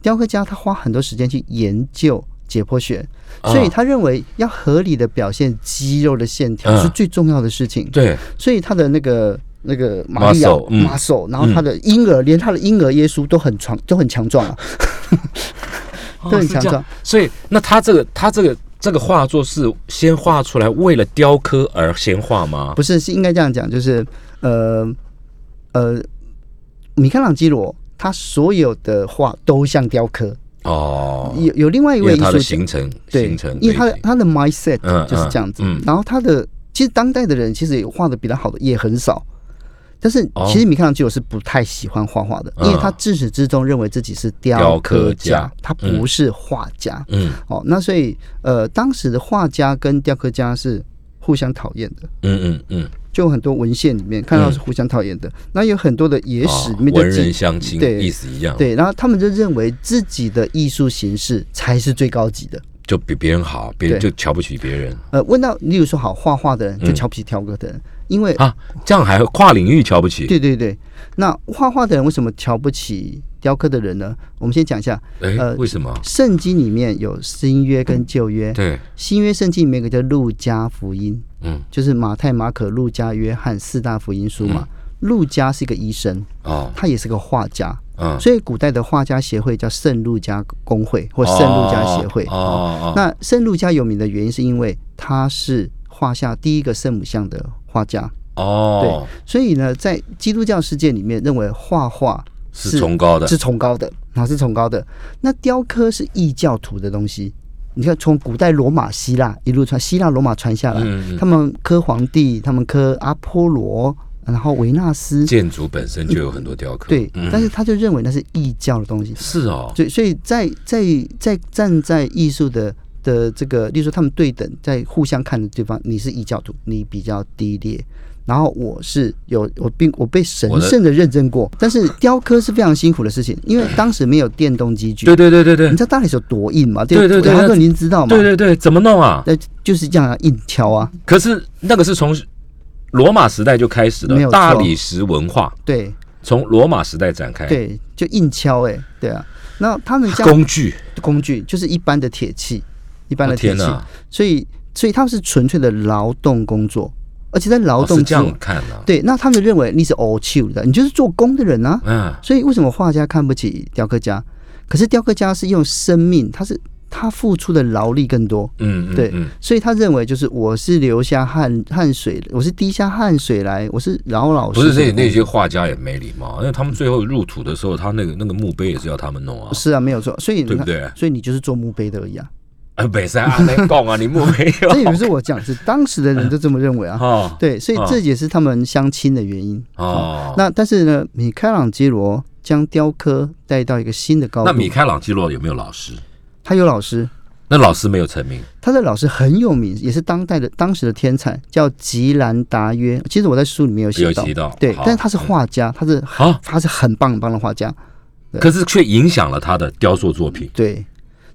雕刻家他花很多时间去研究解剖学，所以啊他认为要合理的表现肌肉的线条嗯是最重要的事情。对，所以他的那个那个玛利亚马手，然后他的婴儿，连他的婴儿耶稣都很强，都很强壮啊，都很强壮。所以那他这个他这个这个画作是先画出来为了雕刻而先画吗？不是，是应该这样讲，就是呃呃，米开朗基罗他所有的画都像雕刻。哦，有有另外一位艺术家，形成对形成，因为他的他的 mindset 嗯就是这样子。嗯嗯然后他的其实当代的人其实有画的比他好的也很少，但是哦。其实米开朗基罗是不太喜欢画画的，嗯。因为他自始至终认为自己是雕雕刻刻家家，他不是画家。嗯。哦，那所以呃，当时的画家跟雕刻家是互相讨厌的。嗯嗯嗯，就很多文献里面看到是互相讨厌的，那有很多的野史哦里面就记文人相亲，对。意思一样，，对，然后他们就认为自己的艺术形式才是最高级的。就比别人好，别人就瞧不起别人。呃，问到例如说好画画的人就嗯瞧不起雕刻的人，因为啊，这样还会跨领域瞧不起，对对对，那画画的人为什么瞧不起雕刻的人呢？我们先讲一下，哎，呃为什么？圣经里面有新约跟旧约，对，新约圣经里面有个叫路加福音，嗯，就是马太、马可、路加、约翰四大福音书嘛。路加是一个医生，哦，他也是个画家，嗯，所以古代的画家协会叫圣路加公会或圣路加协会。哦哦，那圣路加有名的原因是因为他是画下第一个圣母像的画家，哦，对所以呢，在基督教世界里面认为画画是崇高的，是崇高的，啊是崇高的。那雕刻是异教徒的东西。你看，从古代罗马、希腊一路传，希腊、罗马传下来，嗯嗯他们刻皇帝，他们刻阿波罗，然后维纳斯，建筑本身就有很多雕刻，对，嗯但是他就认为那是异教的东西，是哦，所以所以在在在站在艺术的的这个，例如说他们对等，在互相看的对方，你是异教徒，你比较低劣。然后我是有我并我被神圣的认证过，但是雕刻是非常辛苦的事情，因为当时没有电动机具。对对对对对你知道大理石有多硬吗？对对对哈克您知道吗？对对对，怎么弄啊？那就是这样啊，硬敲啊，可是那个是从罗马时代就开始了大理石文化，对。从罗马时代展开，，对，就硬敲哎、对啊。那他们 工具，工具就是一般的铁器，一般的铁器，所以所以他们是纯粹的劳动工作，而且在劳哦是这动之后，样看啊，对，那他们认为你是 all c 的，你就是做工的人啊。嗯，所以为什么画家看不起雕刻家？可是雕刻家是用生命，他是他付出的劳力更多，嗯嗯，对嗯所以他认为就是我是流下汗汗水，我是滴下汗水来，我是老老实不是实地那那些画家也没礼貌，因为他们最后入土的时候，他那个那个墓碑也是要他们弄啊，是啊，没有错。所以对不对所以你就是做墓碑的而已啊。啊，北山啊，那讲啊，你墓碑这 也不是我讲，是当时的人都这么认为啊。哦对，所以这也是他们相亲的原因。哦，那但是呢，米开朗基罗将雕刻带到一个新的高度。那米开朗基罗有没有老师？他有老师，那老师没有成名，他的老师很有名，也是当代的当时的天才，叫吉兰达约。其实我在书里面有写到，有提到，对，但是他是画家，他是好，他是很棒很棒的画家。可是却影响了他的雕塑作品。对，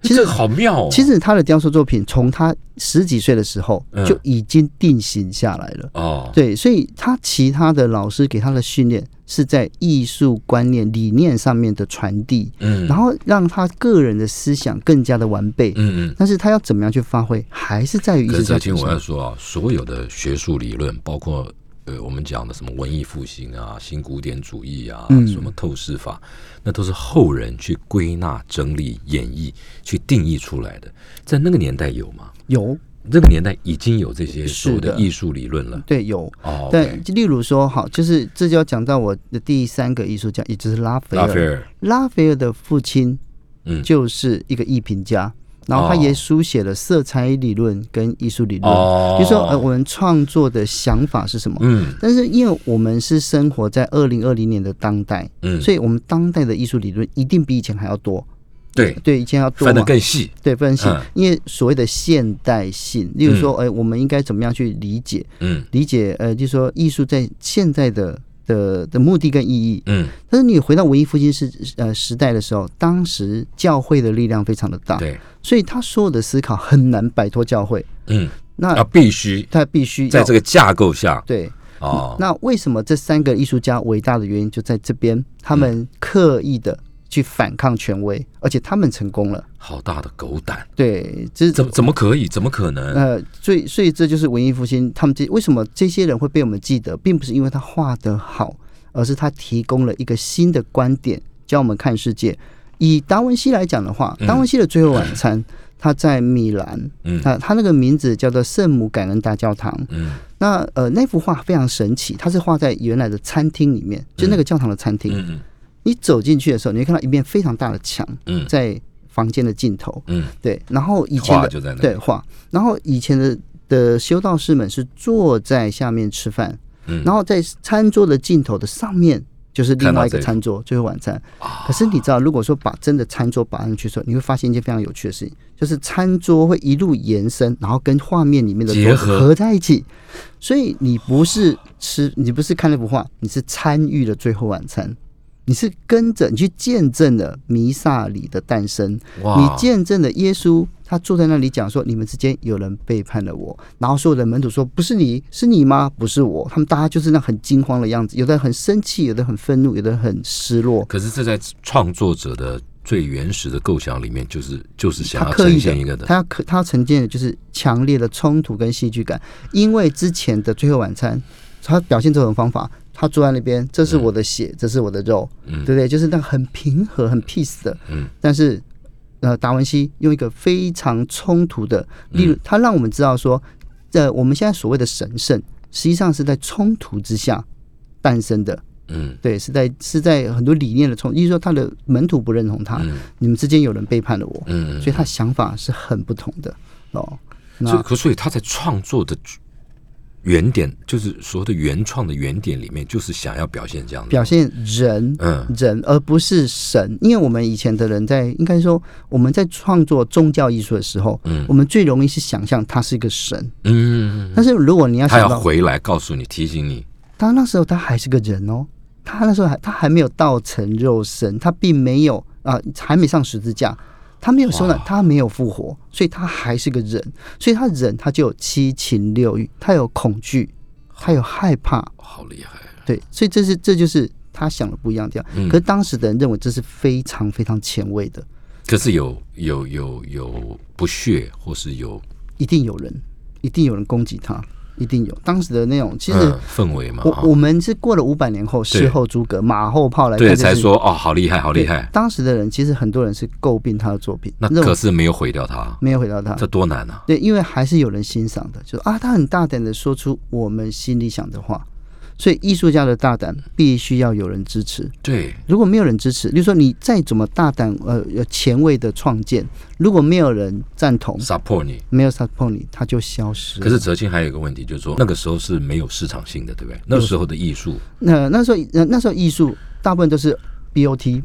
其实好妙哦。其实他的雕塑作品从他十几岁的时候嗯就已经定型下来了。哦，对，所以他其他的老师给他的训练是在艺术观念理念上面的传递，嗯，然后让他个人的思想更加的完备。嗯嗯。但是他要怎么样去发挥，还是在于艺可术可是我要。说啊，所有的学术理论，包括呃我们讲的什么文艺复兴啊、新古典主义啊、嗯什么透视法，那都是后人去归纳、整理、演绎、去定义出来的。在那个年代有吗？有那个年代已经有这些是所谓的的艺术理论了。对有，哦，但例如说，好，就是这就要讲到我的第三个艺术家，也就是拉斐尔。拉斐尔，拉斐尔的父亲嗯，就是一个艺评家，然后他哦也书写了色彩理论跟艺术理论。哦，比如说，呃，我们创作的想法是什么？嗯但是因为我们是生活在二零二零年的当代，嗯，所以我们当代的艺术理论一定比以前还要多。对对，以前要多分得嘛。更细。对，分细嗯，因为所谓的现代性，例如说，哎、我们应该怎么样去理解嗯理解？呃，就是说艺术在现在的的的目的跟意义。嗯，但是你回到文艺复兴时呃时代的时候，当时教会的力量非常的大，对，所以他所有的思考很难摆脱教会。嗯，那啊，必须他必须在这个架构下对。哦，那为什么这三个艺术家伟大的原因就在这边？他们刻意的去反抗权威，而且他们成功了。好大的狗胆，对，这是怎么怎么可以？怎么可能？呃，所以所以这就是文艺复兴，他们这为什么这些人会被我们记得，并不是因为他画得好，而是他提供了一个新的观点，教我们看世界。以达文西来讲的话，嗯。达文西的《最后晚餐》，他在米兰，嗯。他他那个名字叫做圣母感恩大教堂。嗯。那呃，那幅画非常神奇，它是画在原来的餐厅里面，就那个教堂的餐厅。嗯你走进去的时候，你会看到一面非常大的墙，嗯。在房间的尽头。嗯。对，然后以前的画就在那对画，然后以前的的修道士们是坐在下面吃饭，嗯。然后在餐桌的尽头的上面就是另外一个餐桌，最后晚餐。可是你知道，如果说把真的餐桌摆上去的时候，你会发现一件非常有趣的事情，就是餐桌会一路延伸，然后跟画面里面的结合合在一起。所以你不是吃，你不是看那幅画，你是参与了最后晚餐。你是跟着你去见证了弥撒里的诞生，哇你见证了耶稣，他坐在那里讲说：“你们之间有人背叛了我。”然后所有的门徒说：“不是你，是你吗？不是我。”他们大家就是那很惊慌的样子，有的很生气，有的很愤怒，有的很失落。可是这在创作者的最原始的构想里面，就是就是想要呈现一个的，他要可他要呈现的就是强烈的冲突跟戏剧感，因为之前的最后晚餐，他表现这种方法，他坐在那边，这是我的血，这是我的肉，嗯对不对？就是那很平和、很 peace 的，嗯，但是呃，达文西用一个非常冲突的，例嗯如他让我们知道说，呃，我们现在所谓的神圣，实际上是在冲突之下诞生的。嗯对，是在是在很多理念的冲，意思说他的门徒不认同他，嗯你们之间有人背叛了我，嗯，所以他想法是很不同的哦。那可所以他在创作的原点，就是所谓的原创的原点里面，就是想要表现这样的。表现人嗯。人，而不是神，因为我们以前的人在应该说我们在创作宗教艺术的时候，嗯。我们最容易是想象他是一个神，嗯，但是如果你要他要回来告诉你，提醒你，他那时候他还是个人哦，他那时候还他还没有道成肉身，他并没有啊、还没上十字架，他没有受难哇，他没有复活，所以他还是个人，所以他人他就有七情六欲，他有恐惧，他有害怕，好厉害，对，所以这是这就是他想的不一样的地方。嗯。可是当时的人认为这是非常非常前卫的，可是有有有有不屑，或是有一定有人，一定有人攻击他，一定有。当时的那种，其实嗯氛围嘛，我、我们是过了五百年后，事后诸葛，马后炮来看对才说哦，好厉害，好厉害。当时的人其实很多人是诟病他的作品，那可是没有毁掉他，没有毁掉他。这多难啊！对，因为还是有人欣赏的，就是啊，他很大胆的说出我们心里想的话，所以艺术家的大胆必须要有人支持。对，如果没有人支持，比如说你再怎么大胆呃有前卫的创建，如果没有人赞同，support 你。没有 support 你，它就消失。可是哲青还有一个问题，就是说那个时候是没有市场性的，对不对？那时候的艺术，那那时候呃那时候艺术大部分都是 BOT，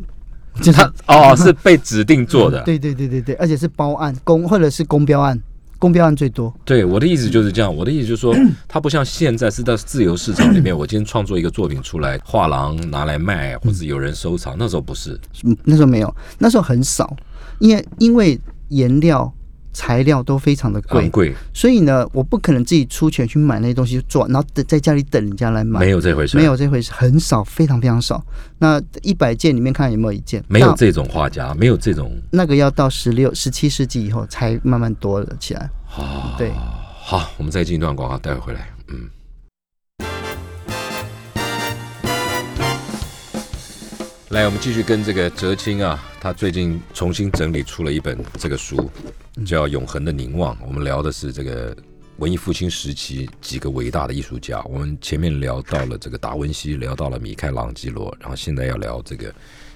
就是它哦是被指定做的。对对对对对，而且是包案公或者是公标案，公标案最多。对，我的意思就是这样。我的意思就是说，它不像现在是在自由市场里面，我今天创作一个作品出来，画廊拿来卖，或者有人收藏。那时候不是，嗯，那时候没有，那时候很少，因为因为颜料、材料都非常的贵，贵，所以呢，我不可能自己出钱去买那些东西做，然后等在家里等人家来买。没有这回事，没有这回事，很少，非常非常少。那一百件里面看有没有一件，没有这种画家，没有这种。那个要到十六、十七世纪以后才慢慢多了起来。好，对，好，我们再进一段广告，待会回来。嗯。来，我们继续跟这个哲青啊，他最近重新整理出了一本这个书，叫《永恒的凝望》。我们聊的是这个文艺复兴时期几个伟大的艺术家。我们前面聊到了这个达文西，聊到了米开朗基罗，然后现在要聊这个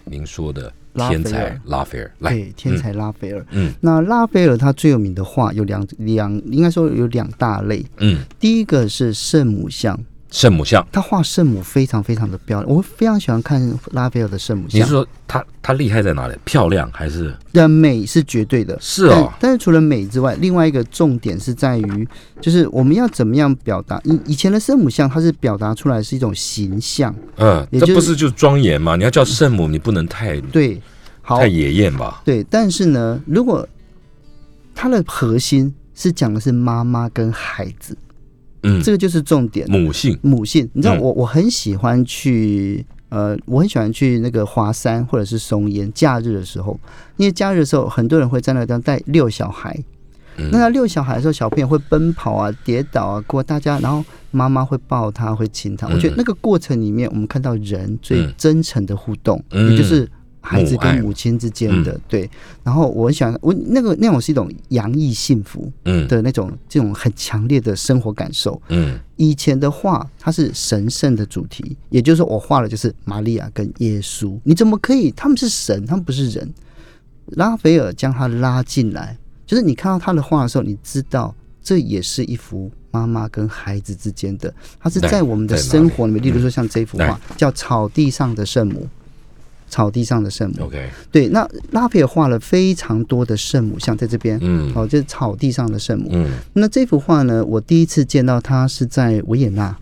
您说的天才拉斐尔。来，对，天才拉斐尔。嗯那拉斐尔他最有名的画有两两，应该说有两大类。嗯，第一个是圣母像，圣母像。他画圣母非常非常的漂亮，我非常喜欢看拉斐尔的圣母像你是。说他他厉害在哪里？漂亮还是的美是绝对的，是哦但但是除了美之外，另外一个重点是在于，就是我们要怎么样表达。以以前的圣母像，它是表达出来是一种形象，嗯，也就是这不是就是庄严嘛？你要叫圣母，你不能太对，好太，野艳吧？对。但是呢，如果它的核心是讲的是妈妈跟孩子，嗯，这个就是重点。母性，母性，你知道嗯。我我很喜欢去呃，我很喜欢去那个华山或者是松烟，假日的时候，因为假日的时候很多人会在那个地方带遛小孩，嗯。那他遛小孩的时候，小朋友会奔跑啊、跌倒啊，过大家，然后妈妈会抱他、会亲他。嗯我觉得那个过程里面，我们看到人最嗯。真诚的互动，嗯。也就是孩子跟母亲之间的对。然后我很喜欢我那个那种是一种洋溢幸福嗯的那种这种很强烈的生活感受。嗯以前的画它是神圣的主题，也就是说我画的就是玛利亚跟耶稣，你怎么可以？他们是神，他们不是人。拉斐尔将他拉进来，就是你看到他的画的时候，你知道这也是一幅妈妈跟孩子之间的，他是在在我们的生活里面，例如说像这幅来画叫《草地上的圣母》，草地上的圣母。，OK，对，那拉斐尔画了非常多的圣母像在这边，嗯。哦，就是草地上的圣母。嗯，那这幅画呢，我第一次见到它是在维也纳，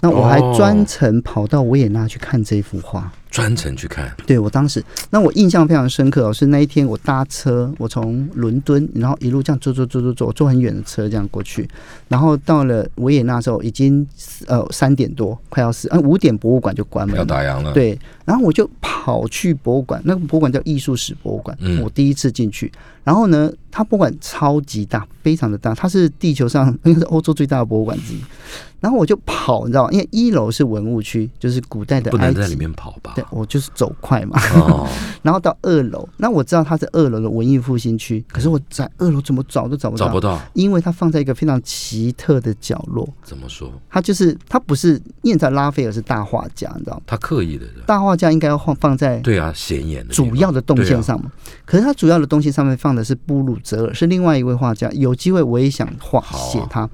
那我还哦专程跑到维也纳去看这幅画。专程去看，对我当时，那我印象非常深刻哦，是那一天我搭车，我从伦敦，然后一路这样坐坐坐坐坐，坐很远的车这样过去，然后到了维也纳的时候，已经呃三点多，快要四，呃五点博物馆就关门要了。打烊了，，对，然后我就跑去博物馆，那个博物馆叫艺术史博物馆，嗯我第一次进去。然后呢，它博物馆超级大，非常的大，它是地球上应该是欧洲最大的博物馆之一。然后我就跑，你知道吗？因为一楼是文物区，就是古代的。不能在里面跑吧？对，我就是走快嘛。哦，然后到二楼，那我知道它是二楼的文艺复兴区，可是我在二楼怎么找都找不到，找不到，因为它放在一个非常奇特的角落。怎么说？它就是它不是，因为你知道拉斐尔是大画家，你知道吗？他刻意的，大画家应该要放放在对啊，显眼的主要的动线上嘛。可是他主要的东西上面放的是布鲁泽尔，是另外一位画家。有机会我也想画写他。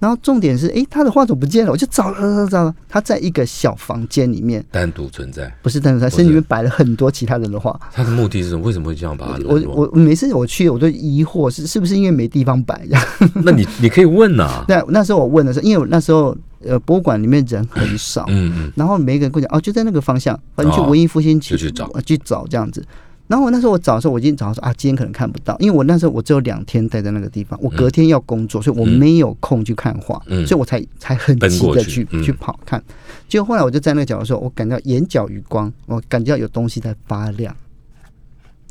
然后重点是，哎，他的画怎么不见了？我就找找找找，他在一个小房间里面，单独存在，不是单独在，是是里面摆了很多其他人的画。他的目的是什么？为什么会这样把它我冷落？我每次我去，我都疑惑是是不是因为没地方摆呀。那你你可以问呐，那那时候我问的时候，因为我那时候呃博物馆里面人很少，嗯嗯，然后每个人跟我讲哦，就在那个方向，反正去哦文艺复兴就去找呃去找这样子。然后我那时候我找的时候，我已经找到说啊，今天可能看不到，因为我那时候我只有两天待在那个地方，我隔天要工作，所以我没有空去看画，嗯所以我才才很急的过去嗯去去跑看。结果后来我就在那个角的时候，我感到眼角余光，我感觉到有东西在发亮。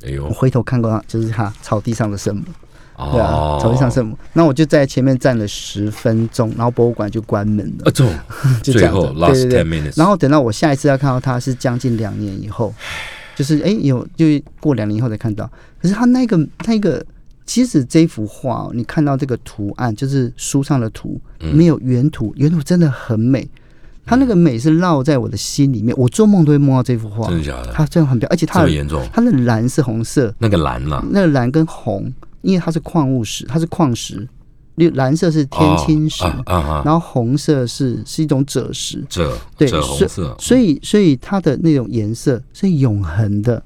哎呦我，回头看过他，就是他草地上的圣母，对啊，哦，草地上圣母。那我就在前面站了十分钟，然后博物馆就关门了啊，，就这样子最后。对 last 对 ten 对。minutes，然后等到我下一次要看到他是将近两年以后，就是哎有就过两年以后才看到。可是他那个那个，其实这幅画、哦，你看到这个图案，就是书上的图，嗯没有原图，原图真的很美。它那个美是烙在我的心里面，我做梦都会梦到这幅画真。的假的？它真的很漂亮，而且这它的么严重？它的蓝是红色，那个蓝呐，那个蓝跟红，因为它是矿物石，它是矿石，绿蓝色是天青石，哦啊啊啊，然后红色是是一种赭石，赭对赭红色，所以所以它的那种颜色是永恒的，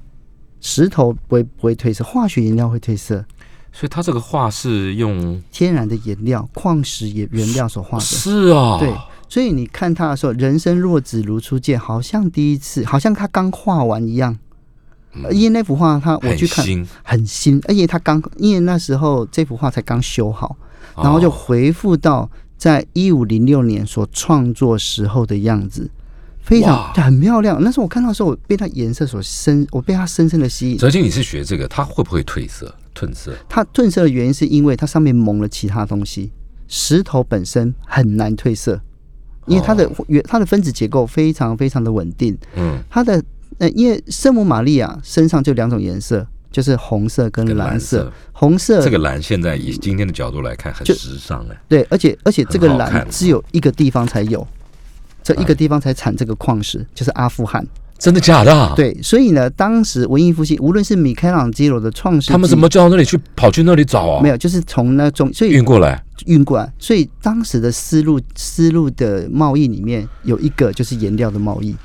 石头不会不会褪色，化学颜料会褪色，所以它这个画是用天然的颜料、矿石也原料所画的。是啊，对，所以你看他的时候，人生若只如初见，好像第一次，好像他刚画完一样。呃因为那幅画他我去看，很新，而且他刚因为那时候这幅画才刚修好，然后就哦回复到在一五零六年所创作时候的样子，非常很漂亮。那时候我看到的时候，我被它颜色所深，我被它深深的吸引。泽金，你是学这个，它会不会褪色、褪色？它褪色的原因是因为它上面蒙了其他东西，石头本身很难褪色，因为它的原它的分子结构非常非常的稳定。嗯，它的呃，因为圣母玛利亚身上就两种颜色，就是红色跟跟蓝色。红色这个蓝现在以今天的角度来看很时尚哎，对，而且而且这个蓝只有一个地方才有，这一个地方才产这个矿石，就是阿富汗。真的假的啊？，对，所以呢，当时文艺复兴，无论是米开朗基罗的创世纪，他们怎么叫到那里去跑去那里找啊？没有，就是从那种所以运过来，运过来，所以当时的丝路丝路的贸易里面有一个就是颜料的贸易。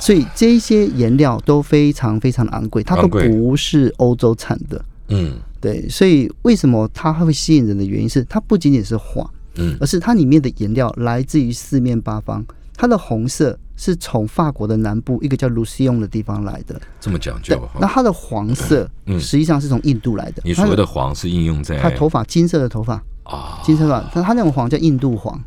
所以这些颜料都非常非常的昂贵，它都不是欧洲产的。嗯对，所以为什么它会吸引人的原因是，它不仅仅是画，嗯而是它里面的颜料来自于四面八方。它的红色是从法国的南部一个叫卢西翁的地方来的，这么讲究，哈。那它的黄色嗯实际上是从印度来的。你它所谓的黄是应用在它头发金色的头发，啊，金色的，它它那种黄叫印度黄，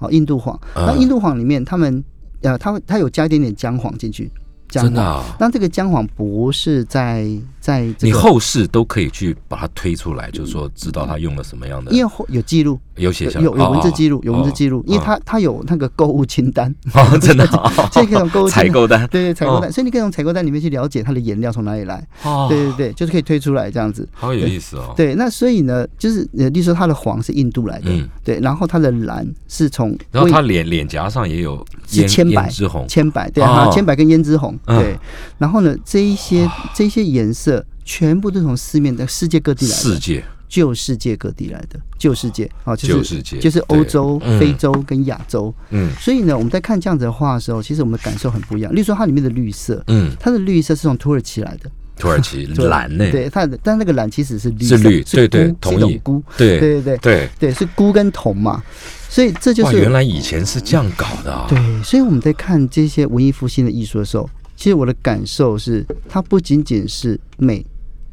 哦，印度黄。那嗯印度黄里面，他们呃，它会它有加一点点姜黄进去，姜黄。真的啊。那这个姜黄不是在在这个，你后世都可以去把它推出来，就是说知道他用了什么样的，因为后有记录，有写下有有有文字记录，哦有文字记录，因为哦它它有那个购物清单，哦，真的 哦，所以可以从购物采购单，对对采购单，所以你可以从采购单里面去了解它的颜料从哪里来，哦，对对对，就是可以推出来这样子。好有意思哦。对，那所以呢，就是呃，例如说它的黄是印度来的，嗯。对，然后它的蓝是从然后他脸脸颊上也有是千百胭脂红，千百，对哦。哈，千百跟胭脂红，嗯。对。然后呢，这一些这一些颜色全部都从四面的世界各地来的，世界。旧世界各地来的，旧世界。啊，就是旧世界。就是欧洲非洲跟亚洲。嗯。所以呢，我们在看这样子的画的时候，其实我们的感受很不一样。例如说，它里面的绿色，嗯，它的绿色是从土耳其来的，土耳其 蓝呢？对它的，但那个蓝其实是绿，是绿对对是一种钴，对对对对。对，对，是钴跟铜嘛，所以这就，是原来以前是这样搞的啊！对，所以我们在看这些文艺复兴的艺术的时候，其实我的感受是，它不仅仅是美，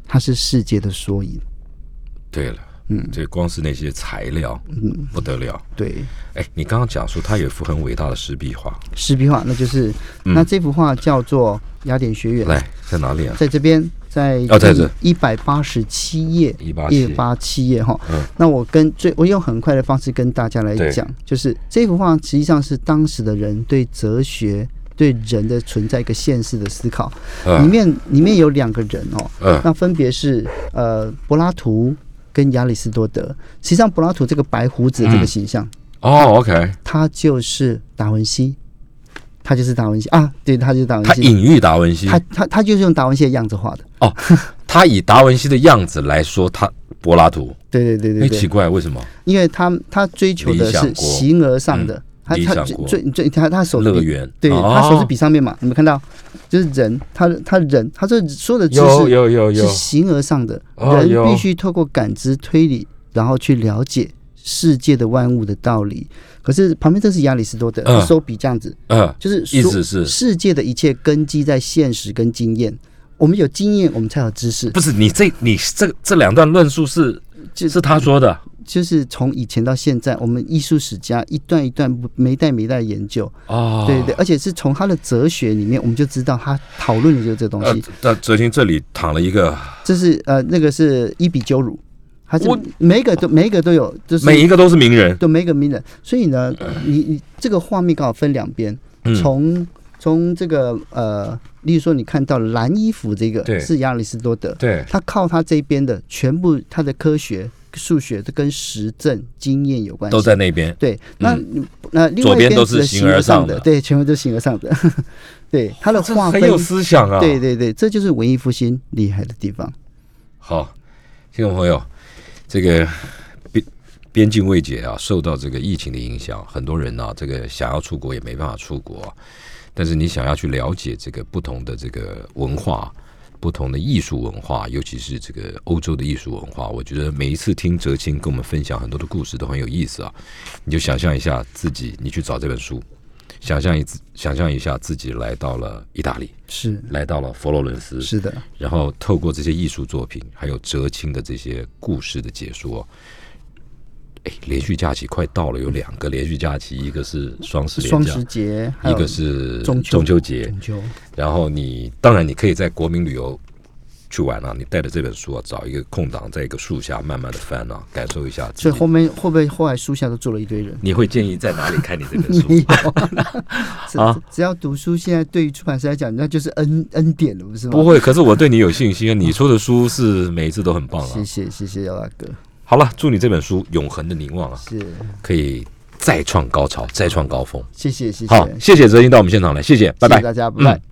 它是世界的缩影。对了，嗯，这光是那些材料，嗯，不得了。对，哎，你刚刚讲说它有一幅很伟大的石壁画，石壁画，那就是、那这幅画叫做《雅典学院》，嗯来在哪里啊？在这边，在哦在这一百八十七页，187一八七页哈。嗯那我跟最我用很快的方式跟大家来讲，就是这幅画实际上是当时的人对哲学。对人的存在一个现实的思考，嗯。里面里面有两个人哦，嗯。那分别是呃柏拉图跟亚里士多德。实际上，柏拉图这个白胡子这个形象，哦，OK，他就是达文西，他就是达文西。啊，对，他就是达文西。他隐喻达文西。他他他就是用达文西的样子画的，哦，他以达文西的样子来说，他柏拉图，对对对哎，对。对，奇怪，为什么？因为他他追求的是形而上的，他他最最他他手乐园，对哦他手是比上面嘛，你们看到就是人，他他人他这所有的知识有有有是形而上的，人必须透过感知推理，然后去了解世界的万物的道理。可是旁边这是亚里士多德，嗯他手笔这样子，嗯，就是意思是世界的一切根基在现实跟经验。我们有经验，我们才有知识。不是你这你这这两段论述是就是他说的就是从以前到现在，我们艺术史家一段一段没代没代研究，哦，对对，而且是从他的哲学里面，我们就知道他讨论的就是这东呃西。，那哲青这里躺了一个，这是呃，那个是伊比鸠鲁，还是我每一个都每一个都有，就是每一个都是名人，对每一个名人。所以呢，你你这个画面刚好分两边，嗯。从从这个呃，例如说你看到蓝衣服这个对。是亚里士多德，对，他靠他这边的全部他的科学、数学都跟实证经验有关系，都在那边，对。那那另外一左边都是形形而上的对，全部都是形而上的，对他的这划分很有思想啊，对对对，这就是文艺复兴厉害的地方。好，听众朋友，这个边边境未解啊，受到这个疫情的影响，很多人呢、这个想要出国也没办法出国。但是你想要去了解这个不同的这个文化、不同的艺术文化，尤其是这个欧洲的艺术文化，我觉得每一次听哲青跟我们分享很多的故事都很有意思啊。你就想象一下自己，你去找这本书，想象一想象一下自己来到了意大利，是来到了佛罗伦斯，是的，然后透过这些艺术作品，还有哲青的这些故事的解说，哎，连续假期快到了，有两个连续假期，一个是双十连假双十，节，一个是中秋中秋节。中秋，然后你当然你可以在国民旅游去玩啊，你带着这本书啊，找一个空档，在一个树下慢慢的翻啊，感受一下所以后。面会不会后来书下都坐了一堆人？你会建议在哪里看你这本书？有，啊只要读书，现在对于出版社来讲，那就是恩恩典了，不是吗？不，会，可是我对你有信心啊！你出的书是每一次都很棒啊谢。谢谢谢姚大哥，好了，祝你这本书永恒的凝望啊，是可以再创高潮，再创高峰。谢谢谢谢，好，谢谢泽英到我们现场来，谢谢，拜拜谢谢。大家，拜拜。嗯